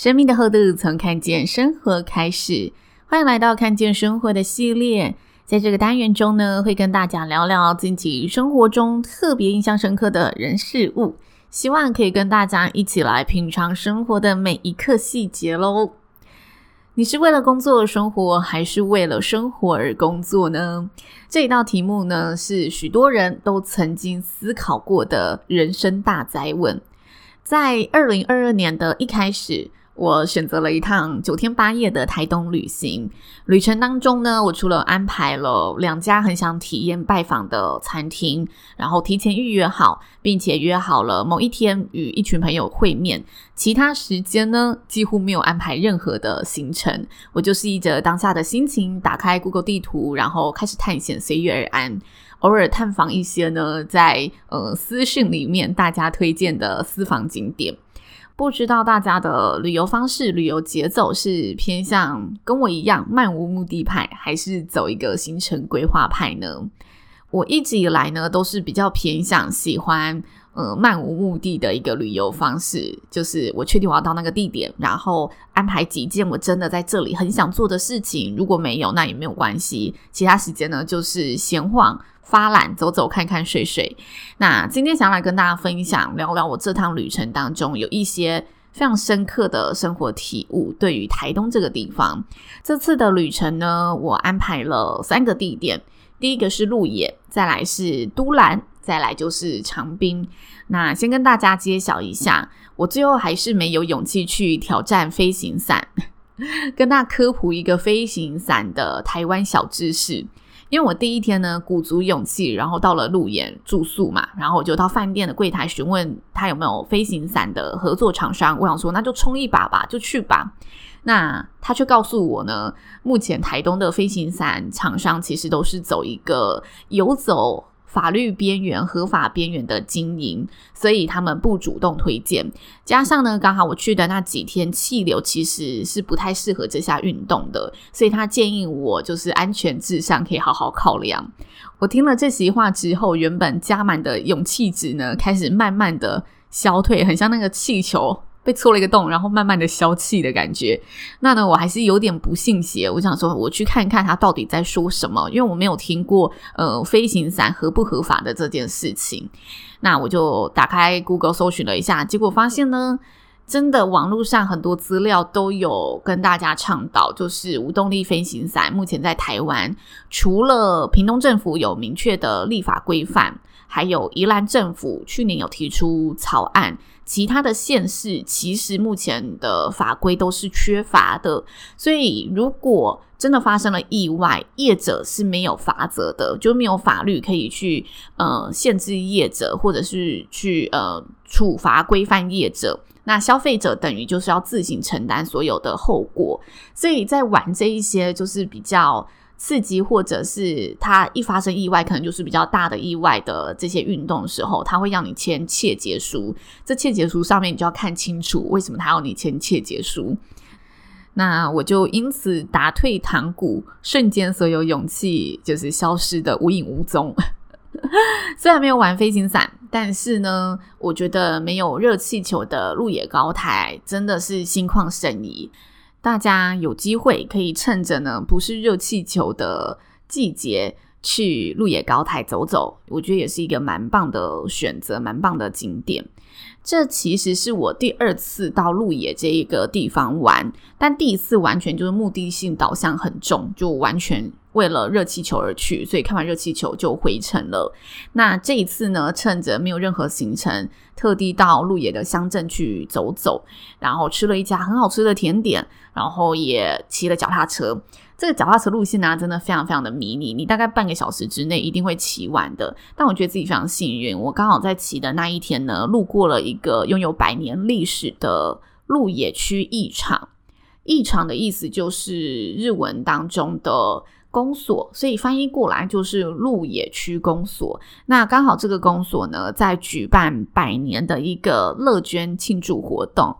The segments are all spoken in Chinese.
生命的厚度从看见生活开始，欢迎来到看见生活的系列。在这个单元中呢，会跟大家聊聊自己生活中特别印象深刻的人事物，希望可以跟大家一起来品尝生活的每一刻细节喽。你是为了工作而生活，还是为了生活而工作呢？这一道题目呢，是许多人都曾经思考过的人生大哉问。在二零二二年的一开始，我选择了一趟九天八夜的台东旅行，旅程当中呢，我除了安排了两家很想体验拜访的餐厅，然后提前预约好，并且约好了某一天与一群朋友会面，其他时间呢，几乎没有安排任何的行程。我就是依着当下的心情，打开 Google 地图，然后开始探险，随遇而安，偶尔探访一些呢，在呃私讯里面大家推荐的私房景点。不知道大家的旅游方式、旅游节奏是偏向跟我一样漫无目的派，还是走一个行程规划派呢？我一直以来呢都是比较偏向喜欢呃漫无目的的一个旅游方式，就是我确定我要到那个地点，然后安排几件我真的在这里很想做的事情。如果没有，那也没有关系，其他时间呢就是闲晃。发懒，走走看看，睡睡。那今天想来跟大家分享，聊聊我这趟旅程当中有一些非常深刻的生活体悟。对于台东这个地方，这次的旅程呢，我安排了三个地点。第一个是鹿野，再来是都兰，再来就是长冰。那先跟大家揭晓一下，我最后还是没有勇气去挑战飞行伞，跟大家科普一个飞行伞的台湾小知识。因为我第一天呢，鼓足勇气，然后到了路演住宿嘛，然后我就到饭店的柜台询问他有没有飞行伞的合作厂商。我想说，那就冲一把吧，就去吧。那他却告诉我呢，目前台东的飞行伞厂商其实都是走一个游走。法律边缘、合法边缘的经营，所以他们不主动推荐。加上呢，刚好我去的那几天气流其实是不太适合这项运动的，所以他建议我就是安全至上，可以好好考量。我听了这席话之后，原本加满的勇气值呢，开始慢慢的消退，很像那个气球。被戳了一个洞，然后慢慢的消气的感觉。那呢，我还是有点不信邪。我想说，我去看一看他到底在说什么，因为我没有听过呃飞行伞合不合法的这件事情。那我就打开 Google 搜寻了一下，结果发现呢，真的网络上很多资料都有跟大家倡导，就是无动力飞行伞目前在台湾，除了屏东政府有明确的立法规范，还有宜兰政府去年有提出草案。其他的县市其实目前的法规都是缺乏的，所以如果真的发生了意外，业者是没有罚则的，就没有法律可以去呃限制业者，或者是去呃处罚规范业者。那消费者等于就是要自行承担所有的后果，所以在玩这一些就是比较。刺激，或者是他一发生意外，可能就是比较大的意外的这些运动的时候，他会让你签切结书。这切结书上面你就要看清楚，为什么他要你签切结书。那我就因此打退堂鼓，瞬间所有勇气就是消失的无影无踪。虽然没有玩飞行伞，但是呢，我觉得没有热气球的鹿野高台真的是心旷神怡。大家有机会可以趁着呢，不是热气球的季节去鹿野高台走走，我觉得也是一个蛮棒的选择，蛮棒的景点。这其实是我第二次到鹿野这一个地方玩，但第一次完全就是目的性导向很重，就完全为了热气球而去，所以看完热气球就回程了。那这一次呢，趁着没有任何行程，特地到鹿野的乡镇去走走，然后吃了一家很好吃的甜点，然后也骑了脚踏车。这个脚踏车路线呢、真的非常非常的迷你，你大概半个小时之内一定会骑完的。但我觉得自己非常幸运，我刚好在骑的那一天呢，路过了一个拥有百年历史的鹿野区艺场。艺场的意思就是日文当中的公所，所以翻译过来就是鹿野区公所。那刚好这个公所呢，在举办百年的一个乐捐庆祝活动。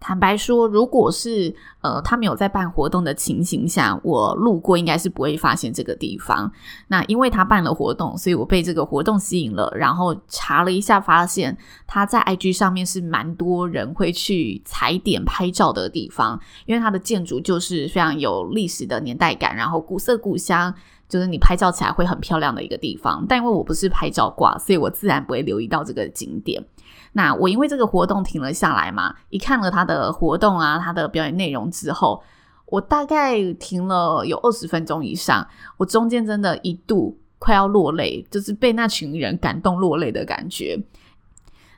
坦白说，如果是呃他没有在办活动的情形下，我路过应该是不会发现这个地方。那因为他办了活动，所以我被这个活动吸引了，然后查了一下，发现他在 IG 上面是蛮多人会去踩点拍照的地方，因为它的建筑就是非常有历史的年代感，然后古色古香，就是你拍照起来会很漂亮的一个地方。但因为我不是拍照挂，所以我自然不会留意到这个景点。那我因为这个活动停了下来嘛，一看了他的活动啊，他的表演内容之后，我大概停了有二十分钟以上，我中间真的一度快要落泪，就是被那群人感动落泪的感觉。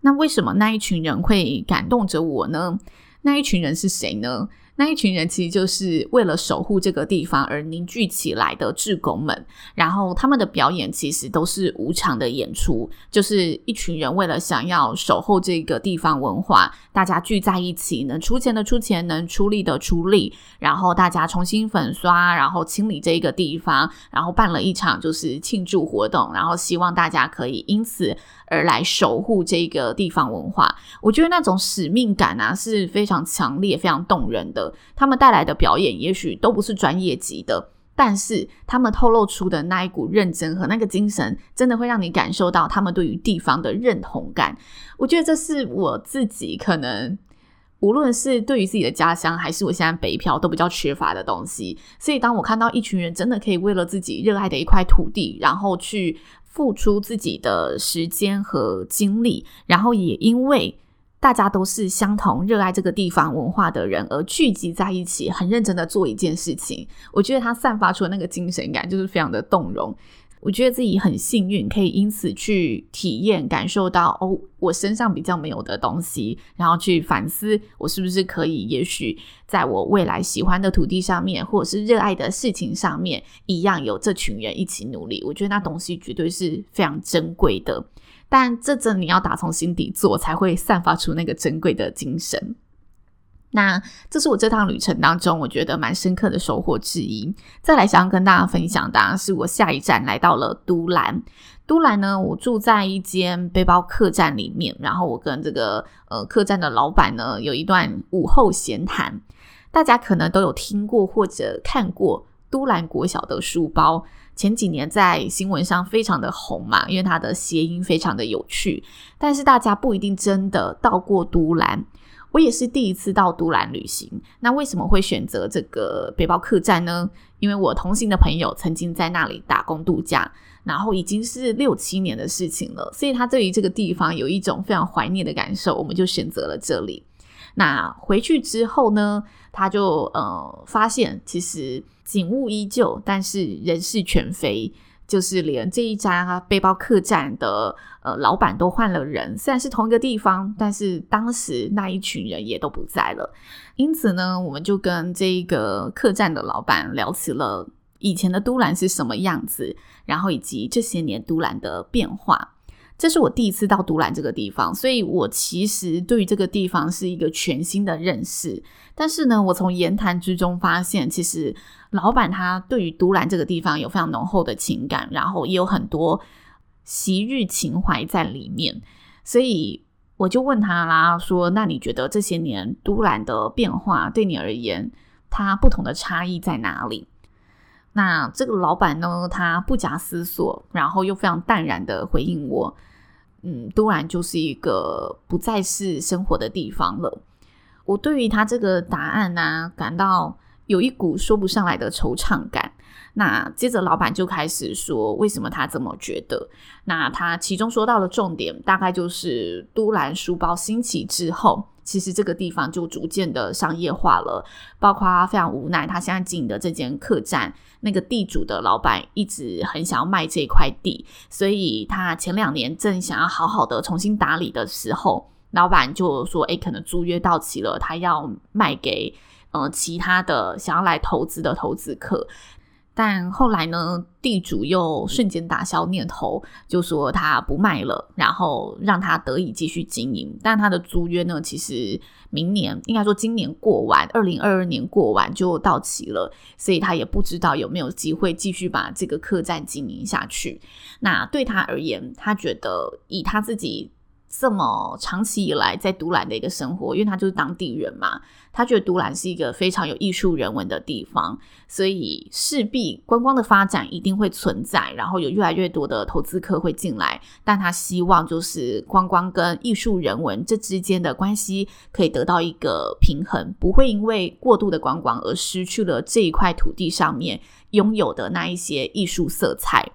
那为什么那一群人会感动着我呢？那一群人是谁呢？那一群人其实就是为了守护这个地方而凝聚起来的志工们，然后他们的表演其实都是无偿的演出，就是一群人为了想要守候这个地方文化，大家聚在一起，能出钱的出钱，能出力的出力，然后大家重新粉刷，然后清理这个地方，然后办了一场就是庆祝活动，然后希望大家可以因此而来守护这个地方文化。我觉得那种使命感啊是非常强烈、非常动人的。他们带来的表演也许都不是专业级的，但是他们透露出的那一股认真和那个精神，真的会让你感受到他们对于地方的认同感。我觉得这是我自己可能无论是对于自己的家乡，还是我现在北漂都比较缺乏的东西。所以当我看到一群人真的可以为了自己热爱的一块土地，然后去付出自己的时间和精力，然后也因为。大家都是相同热爱这个地方文化的人，而聚集在一起，很认真的做一件事情。我觉得他散发出的那个精神感，就是非常的动容。我觉得自己很幸运，可以因此去体验、感受到哦，我身上比较没有的东西，然后去反思，我是不是可以，也许在我未来喜欢的土地上面，或者是热爱的事情上面，一样有这群人一起努力。我觉得那东西绝对是非常珍贵的。但这真你要打从心底做，才会散发出那个珍贵的精神。那这是我这趟旅程当中，我觉得蛮深刻的收获之一。再来想要跟大家分享的，当然是我下一站来到了都兰。都兰呢，我住在一间背包客栈里面，然后我跟这个呃客栈的老板呢有一段午后闲谈。大家可能都有听过或者看过都兰国小的书包。前几年在新闻上非常的红嘛，因为它的谐音非常的有趣。但是大家不一定真的到过都兰，我也是第一次到都兰旅行。那为什么会选择这个背包客栈呢？因为我同行的朋友曾经在那里打工度假，然后已经是六七年的事情了，所以他对于这个地方有一种非常怀念的感受，我们就选择了这里。那回去之后呢，他就呃发现其实。景物依旧，但是人事全非，就是连这一家背包客栈的呃老板都换了人。虽然是同一个地方，但是当时那一群人也都不在了。因此呢，我们就跟这个客栈的老板聊起了以前的都兰是什么样子，然后以及这些年都兰的变化。这是我第一次到都兰这个地方，所以我其实对于这个地方是一个全新的认识。但是呢，我从言谈之中发现，其实老板他对于都兰这个地方有非常浓厚的情感，然后也有很多昔日情怀在里面。所以我就问他啦，说：“那你觉得这些年都兰的变化对你而言，它不同的差异在哪里？”那这个老板呢，他不假思索，然后又非常淡然的回应我：“嗯，突然就是一个不再是生活的地方了。”我对于他这个答案呢、感到有一股说不上来的惆怅感。那接着老板就开始说，为什么他这么觉得？那他其中说到的重点，大概就是都兰书包兴起之后。其实这个地方就逐渐的商业化了，包括非常无奈，他现在经营的这间客栈，那个地主的老板一直很想要卖这块地，所以他前两年正想要好好的重新打理的时候，老板就说：“诶，可能租约到期了，他要卖给呃其他的想要来投资的投资客。但后来呢，地主又瞬间打消念头，就说他不卖了，然后让他得以继续经营。但他的租约呢，其实明年应该说今年过完，二零二二年过完就到期了，所以他也不知道有没有机会继续把这个客栈经营下去。那对他而言，他觉得以他自己。这么长期以来在独兰的一个生活，因为他就是当地人嘛，他觉得独兰是一个非常有艺术人文的地方，所以势必观光的发展一定会存在，然后有越来越多的投资客会进来，但他希望就是观光跟艺术人文这之间的关系可以得到一个平衡，不会因为过度的观光而失去了这一块土地上面拥有的那一些艺术色彩。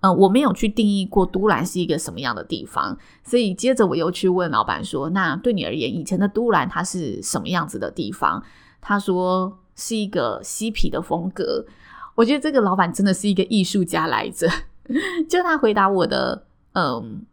呃，我没有去定义过都兰是一个什么样的地方，所以接着我又去问老板说：“那对你而言，以前的都兰它是什么样子的地方？”他说是一个嬉皮的风格。我觉得这个老板真的是一个艺术家来着。就他回答我的，嗯，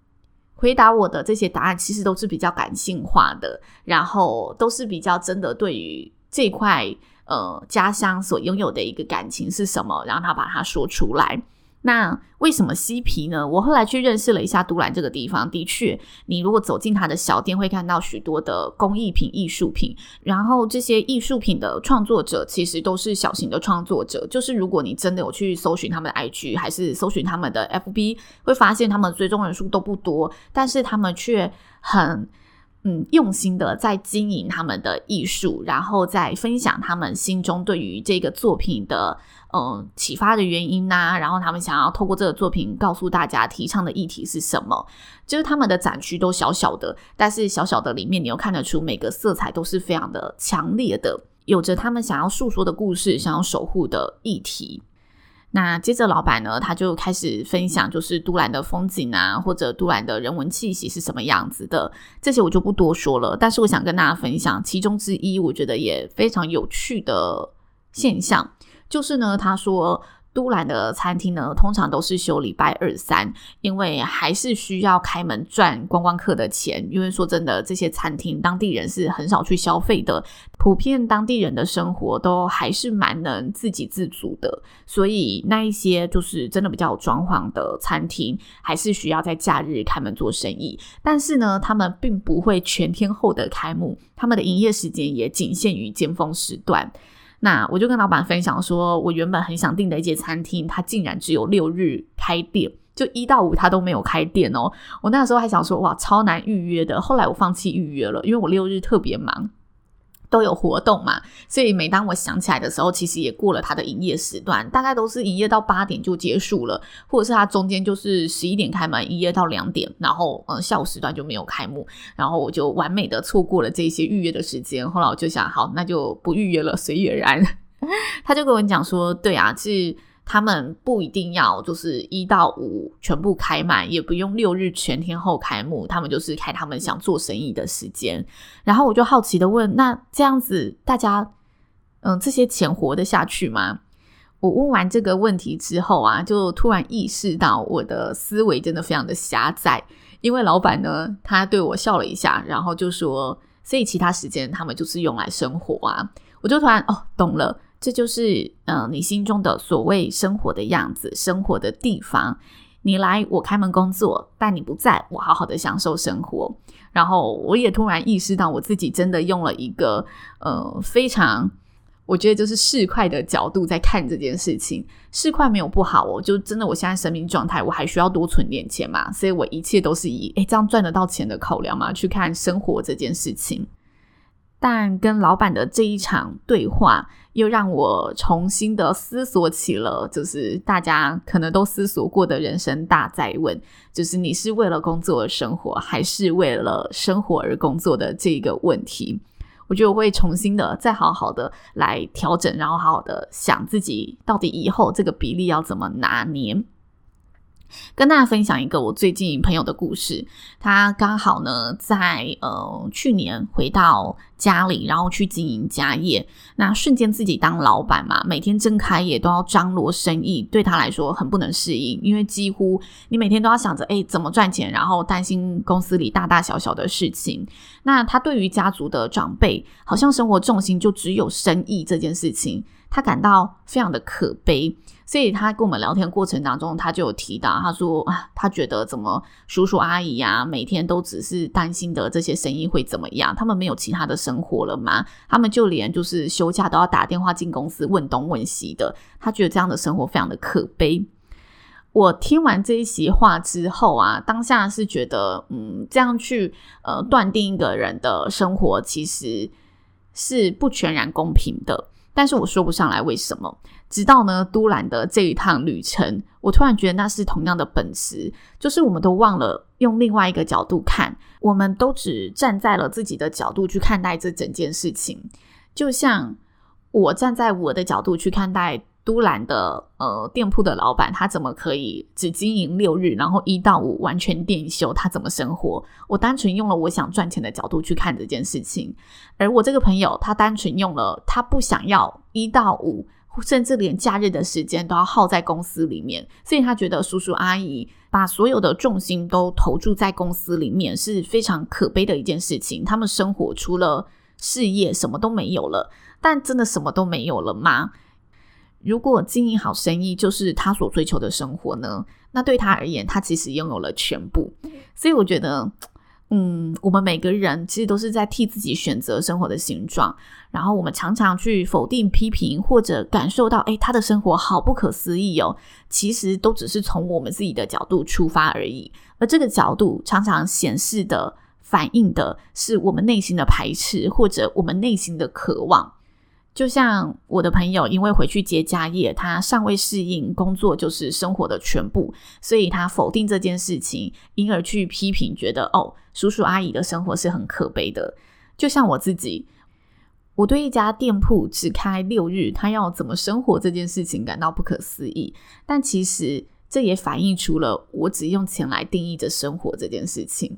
回答我的这些答案其实都是比较感性化的，然后都是比较真的对于这块呃家乡所拥有的一个感情是什么，然后他把它说出来。那为什么嬉皮呢？我后来去认识了一下都兰这个地方，的确，你如果走进他的小店，会看到许多的工艺品、艺术品。然后这些艺术品的创作者其实都是小型的创作者，就是如果你真的有去搜寻他们的 IG，还是搜寻他们的 FB，会发现他们追踪人数都不多，但是他们却很。嗯，用心的在经营他们的艺术，然后再分享他们心中对于这个作品的嗯启发的原因呐、然后他们想要透过这个作品告诉大家提倡的议题是什么。就是他们的展区都小小的，但是小小的里面你又看得出每个色彩都是非常的强烈的，有着他们想要诉说的故事，想要守护的议题。那接着，老板呢，他就开始分享，就是都兰的风景啊，或者都兰的人文气息是什么样子的，这些我就不多说了。但是我想跟大家分享其中之一，我觉得也非常有趣的现象，就是呢，他说。都兰的餐厅呢，通常都是休礼拜二三，因为还是需要开门赚观光客的钱。因为说真的，这些餐厅当地人是很少去消费的，普遍当地人的生活都还是蛮能自给自足的。所以那一些就是真的比较有装潢的餐厅，还是需要在假日开门做生意。但是呢，他们并不会全天候的开幕，他们的营业时间也仅限于尖峰时段。那我就跟老板分享说，我原本很想订的一间餐厅，它竟然只有六日开店，就一到五它都没有开店哦。我那时候还想说，哇，超难预约的。后来我放弃预约了，因为我六日特别忙。都有活动嘛，所以每当我想起来的时候，其实也过了它的营业时段，大概都是营业到八点就结束了，或者是它中间就是十一点开门，营业到两点，然后嗯下午时段就没有开幕，然后我就完美的错过了这些预约的时间。后来我就想，好，那就不预约了，随遇而安。他就跟我讲说，对啊，是。他们不一定要就是一到五全部开满，也不用六日全天候开幕，他们就是开他们想做生意的时间。然后我就好奇的问：那这样子大家，嗯，这些钱活得下去吗？我问完这个问题之后啊，就突然意识到我的思维真的非常的狭窄。因为老板呢，他对我笑了一下，然后就说：所以其他时间他们就是用来生活啊。我就突然哦，懂了。这就是嗯、你心中的所谓生活的样子，生活的地方。你来，我开门工作；但你不在，我好好的享受生活。然后，我也突然意识到，我自己真的用了一个呃非常，我觉得就是市侩的角度在看这件事情。市侩没有不好哦，就真的我现在生命状态，我还需要多存点钱嘛，所以我一切都是以诶这样赚得到钱的考量嘛去看生活这件事情。但跟老板的这一场对话，又让我重新的思索起了，就是大家可能都思索过的人生大哉问，就是你是为了工作而生活，还是为了生活而工作的这个问题。我觉得我会重新的再好好的来调整，然后好好的想自己到底以后这个比例要怎么拿捏。跟大家分享一个我最近朋友的故事。他刚好呢在呃去年回到家里，然后去经营家业。那瞬间自己当老板嘛，每天睁开眼都要张罗生意，对他来说很不能适应，因为几乎你每天都要想着哎怎么赚钱，然后担心公司里大大小小的事情。那他对于家族的长辈，好像生活重心就只有生意这件事情，他感到非常的可悲。所以他跟我们聊天过程当中，他就有提到，他说啊，他觉得怎么叔叔阿姨呀、啊，每天都只是担心的这些生意会怎么样，他们没有其他的生活了吗？他们就连就是休假都要打电话进公司问东问西的，他觉得这样的生活非常的可悲。我听完这一席话之后啊，当下是觉得，嗯，这样去呃断定一个人的生活，其实是不全然公平的。但是我说不上来为什么，直到呢都兰的这一趟旅程，我突然觉得那是同样的本质，就是我们都忘了用另外一个角度看，我们都只站在了自己的角度去看待这整件事情，就像我站在我的角度去看待。都兰的呃店铺的老板，他怎么可以只经营六日，然后一到五完全店休？他怎么生活？我单纯用了我想赚钱的角度去看这件事情，而我这个朋友，他单纯用了他不想要一到五，甚至连假日的时间都要耗在公司里面，所以他觉得叔叔阿姨把所有的重心都投注在公司里面是非常可悲的一件事情。他们生活除了事业什么都没有了，但真的什么都没有了吗？如果经营好生意就是他所追求的生活呢？那对他而言，他其实拥有了全部。所以我觉得，嗯，我们每个人其实都是在替自己选择生活的形状。然后我们常常去否定、批评，或者感受到，诶，他的生活好不可思议哦。其实都只是从我们自己的角度出发而已。而这个角度常常显示的、反映的是我们内心的排斥，或者我们内心的渴望。就像我的朋友，因为回去接家业，他尚未适应工作就是生活的全部，所以他否定这件事情，因而去批评，觉得哦，叔叔阿姨的生活是很可悲的。就像我自己，我对一家店铺只开六日，他要怎么生活这件事情感到不可思议。但其实这也反映出了我只用钱来定义着生活这件事情，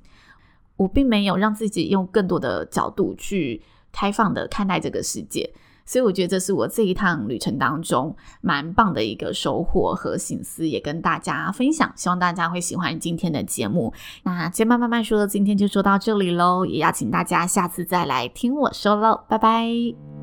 我并没有让自己用更多的角度去开放的看待这个世界。所以我觉得这是我这一趟旅程当中蛮棒的一个收获和心思，也跟大家分享。希望大家会喜欢今天的节目。那千嫚慢慢说，今天就说到这里喽，也邀请大家下次再来听我说喽，拜拜。